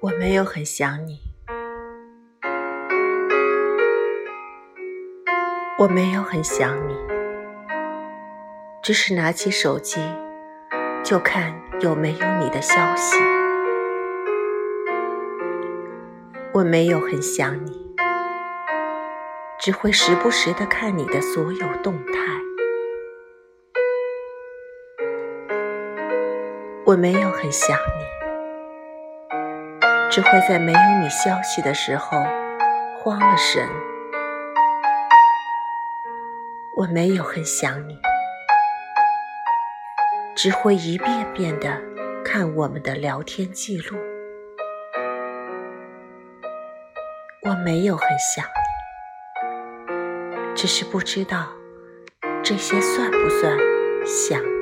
我没有很想你，我没有很想你，只是拿起手机就看有没有你的消息。我没有很想你，只会时不时的看你的所有动态。我没有很想你。只会在没有你消息的时候慌了神。我没有很想你，只会一遍遍的看我们的聊天记录。我没有很想你，只是不知道这些算不算想。